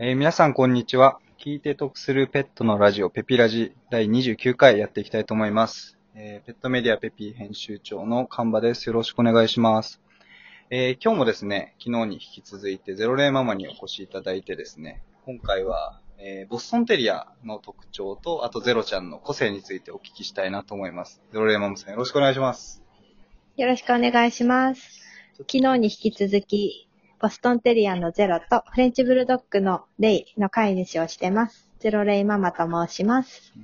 えー皆さんこんにちは。聞いて得するペットのラジオペピラジ第29回やっていきたいと思います。えーペットメディアペピ編集長のカンバです。よろしくお願いします。えー今日もですね、昨日に引き続いてゼロレイママにお越しいただいてですね、今回は、えーボストンテリアの特徴と、あとゼロちゃんの個性についてお聞きしたいなと思います。ゼロレイママさんよろしくお願いします。よろしくお願いします。昨日に引き続き、ボストンテリアのゼロとフレンチブルドッグのレイの飼い主をしてます。ゼロレイママと申します。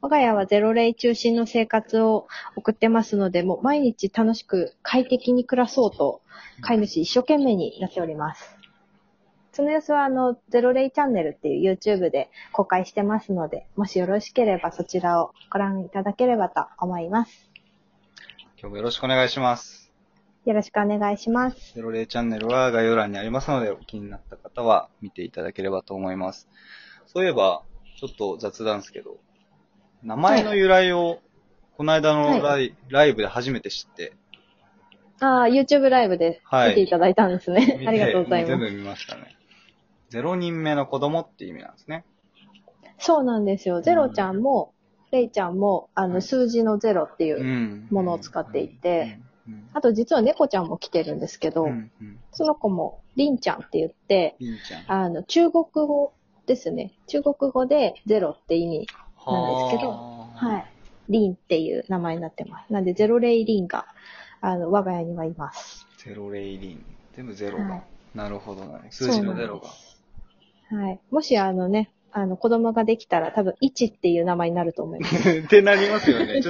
我が家はゼロレイ中心の生活を送ってますので、もう毎日楽しく快適に暮らそうと、飼い主一生懸命になっております。その様子は、あの、ゼロレイチャンネルっていう YouTube で公開してますので、もしよろしければそちらをご覧いただければと思います。今日もよろしくお願いします。よろしくお願いします。ゼロレイチャンネルは概要欄にありますので、気になった方は見ていただければと思います。そういえば、ちょっと雑談ですけど、名前の由来を、この間のライ,、ライブで初めて知って、ああ、YouTube ライブではい見ていただいたんですね。見てありがとうございます。全部見ましたね。ゼロ人目の子供って意味なんですね。そうなんですよ。ゼロちゃんも、レイちゃんも、あの、数字のゼロっていうう。んものを使っていて、うんあと実は猫ちゃんも来てるんですけど、うんうんその子も、リンちゃんって言って。あの、中国語ですね。中国語でゼロって意味、なんですけどははい。リンっていう名前になってます。なんで、ゼロレイリンが、あの、我が家にはいます。ゼロレイリン。全部ゼロが。はいなるほどな。数字のゼロが。はい。もし、あのね、あの、子供ができたら多分、1っていう名前になると思います。ってなりますよね。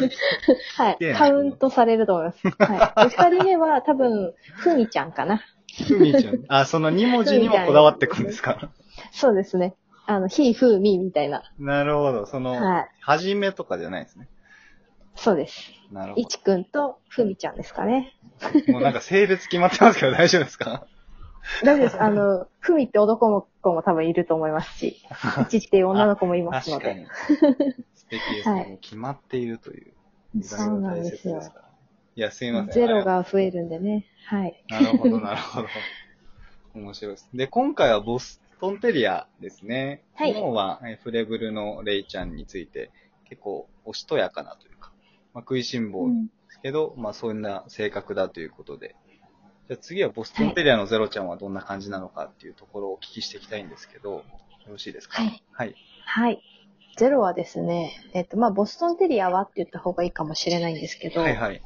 はいカウントされると思います。はい。二人目は多分、ふみちゃんかな。ふみちゃん。あ、その2文字にもこだわってくんですかそうですね。あの、ひ、ふ、みみたいな。なるほど。その、はい。はじめとかじゃないですね。そうです。なるほいちくんとふみちゃんですかね。ど。もうなんか性別決まってますけど大丈夫ですか？大丈夫です。あの、ふみって男の子も多分いると思いますし、いちっていう女の子もいますので。確かに。素敵ですね。はい決まっているという。そうなんですよ。いや、すいません。ゼロが増えるんでね。はい。なるほど、なるほど。面白いです。で、今回はボストンテリアですね。はい昨日はえフレブルのレイちゃんについて、結構おしとやかなというか、まあ、食いしん坊うんですけど、まあそんな性格だということで。じゃあ次はボストンテリアのゼロちゃんはどんな感じなのかっていうところをお聞きしていきたいんですけど、よろしいですか？はい。はい。はい。ゼロはですね、えっと、まあ、ボストンテリアはって言った方がいいかもしれないんですけど、はいはい。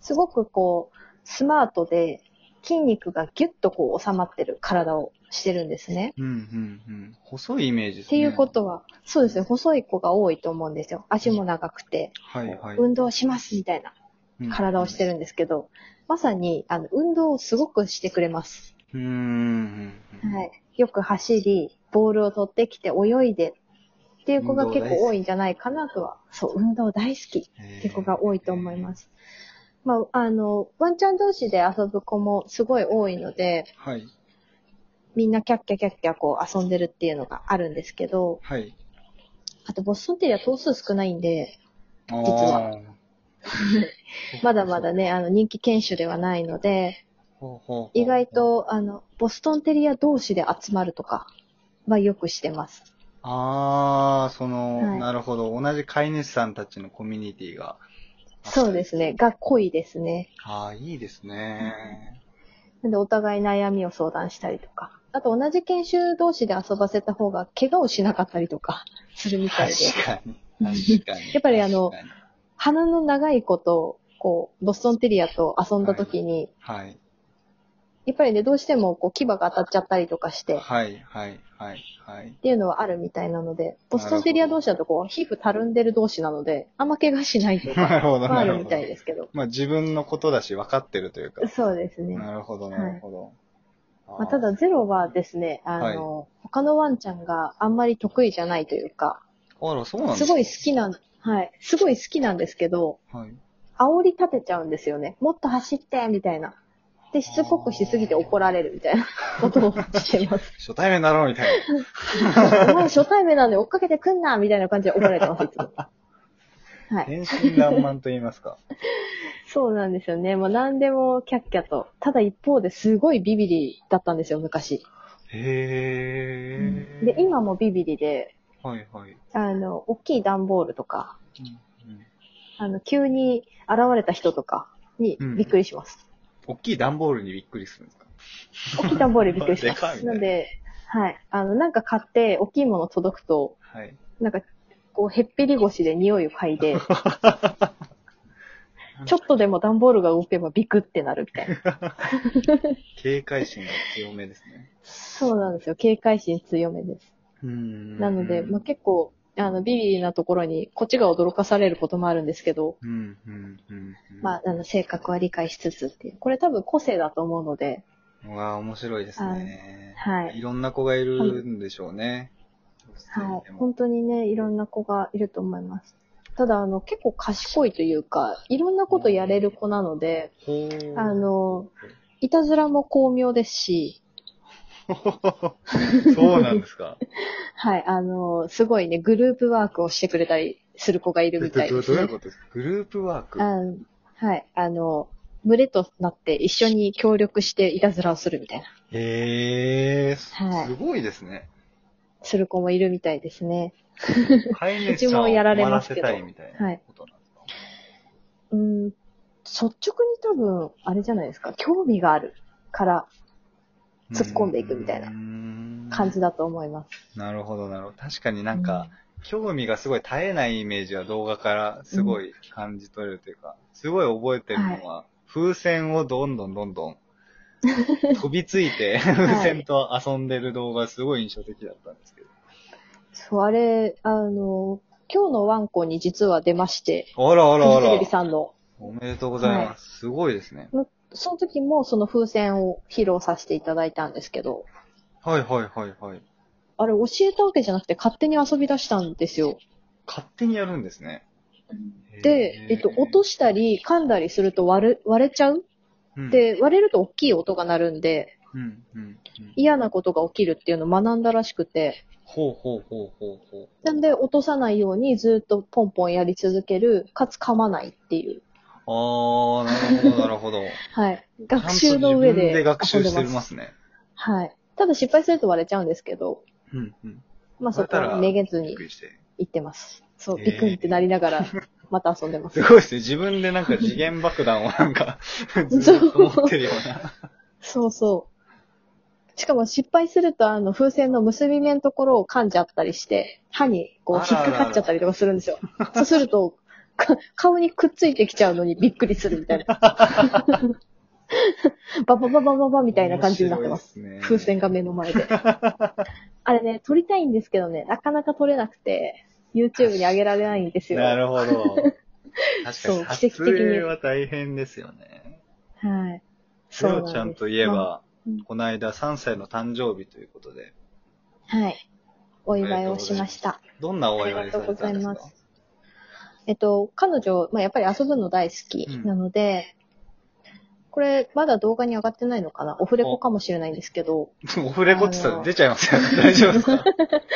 すごくこう、スマートで、筋肉がギュッとこう収まってる体をしてるんですね。うん、うん、うん。細いイメージですね。っていうことは、そうですね、細い子が多いと思うんですよ。足も長くて、はいはい。運動しますみたいな体をしてるんですけど、まさに、あの、運動をすごくしてくれます。うん。はい。よく走り、ボールを取ってきて泳いで、っていう子が結構多いんじゃないかなとは、そう、運動大好きっていう子が多いと思います。まあ、あの、ワンちゃん同士で遊ぶ子もすごい多いので、はい。みんなキャッキャキャッキャこう遊んでるっていうのがあるんですけど、はい。あとボストンテリア頭数少ないんで、実は まだまだね、あの人気犬種ではないので、意外。と、あの、ボストンテリア同士で集まるとかはよくしてます。ああ、その、はいなるほど。同じ飼い主さんたちのコミュニティが。そうですね。が濃いですね。ああ、いいですね。なんでお互い悩みを相談したりとか。あと同じ犬種同士で遊ばせた方が怪我をしなかったりとかするみたいで。確かに。確かに。やっぱりあの鼻の長い子と、こう、ボストンテリアと遊んだ時に、はい。やっぱりね、どうしてもこう牙が当たっちゃったりとかして、っはい、はい、はい、はい。ていうのはあるみたいなので、ボストンテリア同士だとこう、皮膚たるんでる同士なので、あんま怪我しないとか なるほど。あるみたいですけど。まあ自分のことだし分かってるというか。そうですね。なるほど、なるほど。まあ、ただ、ゼロはですね、あの、他のワンちゃんがあんまり得意じゃないというか、あら、そうなんですごい好きなん、はい、すごい好きなんですけど、はい。煽り立てちゃうんですよね。もっと走ってみたいな。で、しつこくしすぎて怒られるみたいな ことをしてます。初対面だろうみたい お前初対面なんで追っかけてくんなみたいな感じで怒られてます、いつも。な。はい。天真爛漫と言いますか。そうなんですよね。もう何でもキャッキャと。ただ一方ですごいビビリだったんですよ、昔。へー。で、今もビビリで、はいはい。あの、大きい段ボールとか、うんうんあの、急に現れた人とかにうんびっくりします。大きい段ボールにびっくりするんですか？大きい段ボールにびっくりしま。でかいねなんで、はい。あの、なんか買って、大きいもの届くと、はい。なんか、こう、へっぴり腰で匂いを嗅いで、ちょっとでも段ボールが動けばビクってなるみたいな。警戒心が強めですね。そうなんですよ。警戒心強めです。うんなので、まあ、結構、あの、ビビリなところに、こっちが驚かされることもあるんですけど、うん、うん、うん。うんまあ、あの、性格は理解しつつっていう。これ多分個性だと思うので、うわあ、面白いですね。はいいろんな子がいるんでしょうね。はい。でも本当にね、いろんな子がいると思います。ただ、あの、結構賢いというか、いろんなことやれる子なので、あ、の、いたずらも巧妙ですし、そうなんですか。はい、あの、すごいね、グループワークをしてくれたりする子がいるみたいどどですね。ういうことですか？グループワーク？あのはい、あの、群れとなって一緒に協力していたずらをするみたいな、へえ、はいすごいですね。する子もいるみたいですね。うちもやられますけど困らせたいみたいなことなんですか？うん、率直に多分、あれじゃないですか、興味があるから突っ込んでいくみたいなな感じだと思います。なるほど、なるほど。確かになんか、興味がすごい絶えないイメージは動画からすごい感じ取れるというか、すごい覚えてるのは、風船をどんどんどんどん 飛びついて、風船と遊んでる動画すごい印象的だったんですけど。そう、あれ、あの、今日のワンコに実は出まして、あらあらあらテレビ。さんの。おめでとうございます。すごいですね。その時もその風船を披露させていただいたんですけど、はいはいはいはい。あれ教えたわけじゃなくて勝手に遊び出したんですよ。勝手にやるんですね。で、えっと、落としたり噛んだりすると割れ割れちゃう？うん、で、割れると大きい音が鳴るんで、うん、うん、うん。嫌なことが起きるっていうのを学んだらしくて、ほうほうほうほうほう。なんで落とさないようにずっとポンポンやり続ける、かつ噛まないっていう。あー、なるほど、なるほど。はい。学習の上でで学習してますね。はい。ただ失敗すると割れちゃうんですけど、うん、うん。まあそこはめげずに。行ってます。そう、ビクンってなりながら、また遊んでますす。ごいですね。自分でなんか次元爆弾をなんか、ずっと持ってるような。そうそう。しかも失敗すると、あの、風船の結び目のところを噛んじゃったりして、歯にこう引っかかっちゃったりとかするんですよ。そうすると、か 顔にくっついてきちゃうのにびっくりするみたいな。ババババババみたいな感じになってます。すね。風船が目の前で。あれね、撮りたいんですけどね、なかなか撮れなくて、YouTube に上げられないんですよ。なるほど。確かそうに、撮奇跡的に影は大変ですよね。はい。ゼロちゃんといえまあばうん、この間3歳の誕生日ということで、はい。お祝いをしました。どんなお祝いされたんですありがとうございか？ますえっと、彼女、まあ、やっぱり遊ぶの大好きなので、これ、まだ動画に上がってないのかな？オフレコかもしれないんですけど、オフレコって言ったら出ちゃいますよ。大丈夫ですか？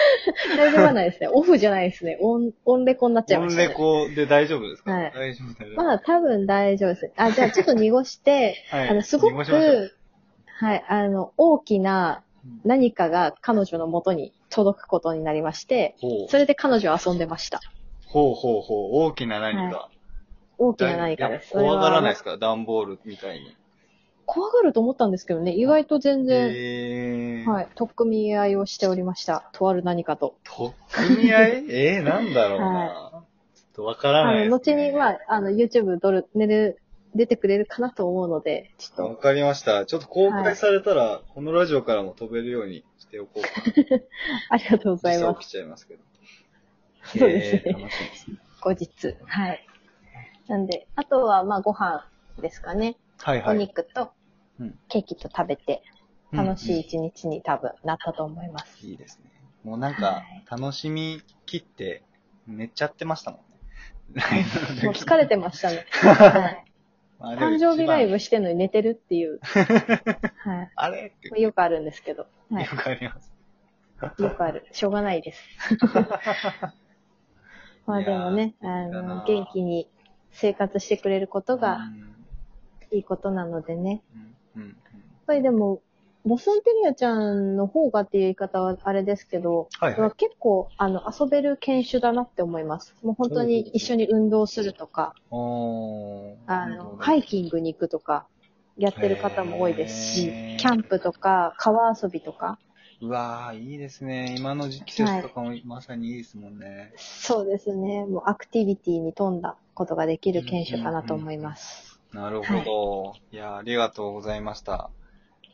大丈夫はないですね。オフじゃないですね。オン、オンレコになっちゃいオンました、ね。レコで大丈夫ですか？はい大丈夫、大丈夫。まあ、多分大丈夫です。あ、じゃあ ちょっと濁して、はいあの、すごく、はい、あの、大きな何かが彼女の元に届くことになりまして、それで彼女は遊んでました。ほうほうほう、大きな何か。大きな何かです。怖がらないですそか段ボールみたいに。怖がると思ったんですけどね、意外と全然、えー。はい、取っ組み合いをしておりました。とある何かと。とっくみ合い？えー、なんだろうな。ちょっとわからないあの。後に、まあ、あの、YouTube 撮る、寝る、出てくれるかなと思うので、ちょっわかりました。ちょっと公開されたら、このラジオからも飛べるようにしておこうかな。と、ありがとうございます。起きちゃいますけど。そうですねえー楽しみですね。後日。はい。なんで、あとは、まあ、ご飯ですかね。はいはい。お肉とうん、ケーキと食べて、うん楽しい一日に多分なったと思います。いいですね。もうなんかはい、楽しみ切って寝ちゃってましたもんね。もう疲れてましたね。はい。誕生日ライ一ブしてんのに寝てるっていう。は番 あれ？よくあるんですけど。はいよ。くあります。よくある。しょうがないです。まあでもね、あの、元気に生活してくれることうがんいいことなのでね。うんうんやっぱりでも、ボストンテリアちゃんの方がっていう言い方はあれですけど、はいはい。結構、あの、遊べる犬種だなって思います。もう本当に一緒に運動するとか。あの、ハイキングに行くとか、やってる方も多いですしキャンプとか、川遊びとか、うわー、いいですね。今の季節とかもまさにいいですもんね。そうですね、もうアクティビティに富んだことができる犬種かなと思います。なるほど。い、や、ありがとうございました。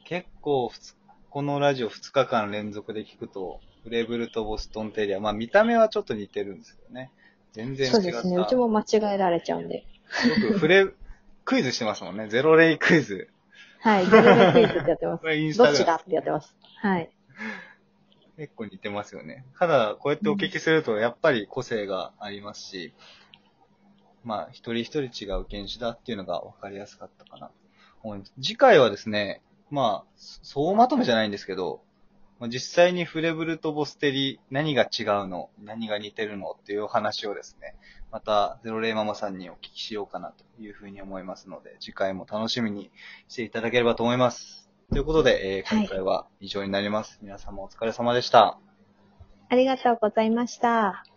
結構ふつ、このラジオ2日間連続で聞くと、フレブルとボストンテリア、まあ見た目はちょっと似てるんですけどね。全然違った。そうですね、うちも間違えられちゃうんで。僕、フレ、クイズしてますもんね。ゼロレイクイズ。はい、ゼロレクイズってやってますこ。れインスタでどっちだってやってます。はい。結構似てますよね。ただ、こうやってお聞きすると、やっぱり個性がありますし、まあ、一人一人違う犬種だっていうのが分かりやすかったかなと思います。次回はですね、まあ、総まとめじゃないんですけど、実際にフレブルとボステリ、何が違うの何が似てるのっていうお話をですね、また、ゼロレイママさんにお聞きしようかなというふうに思いますので、次回も楽しみにしていただければと思います。ということで、えーはい今回は以上になります。皆様お疲れ様でした。ありがとうございました。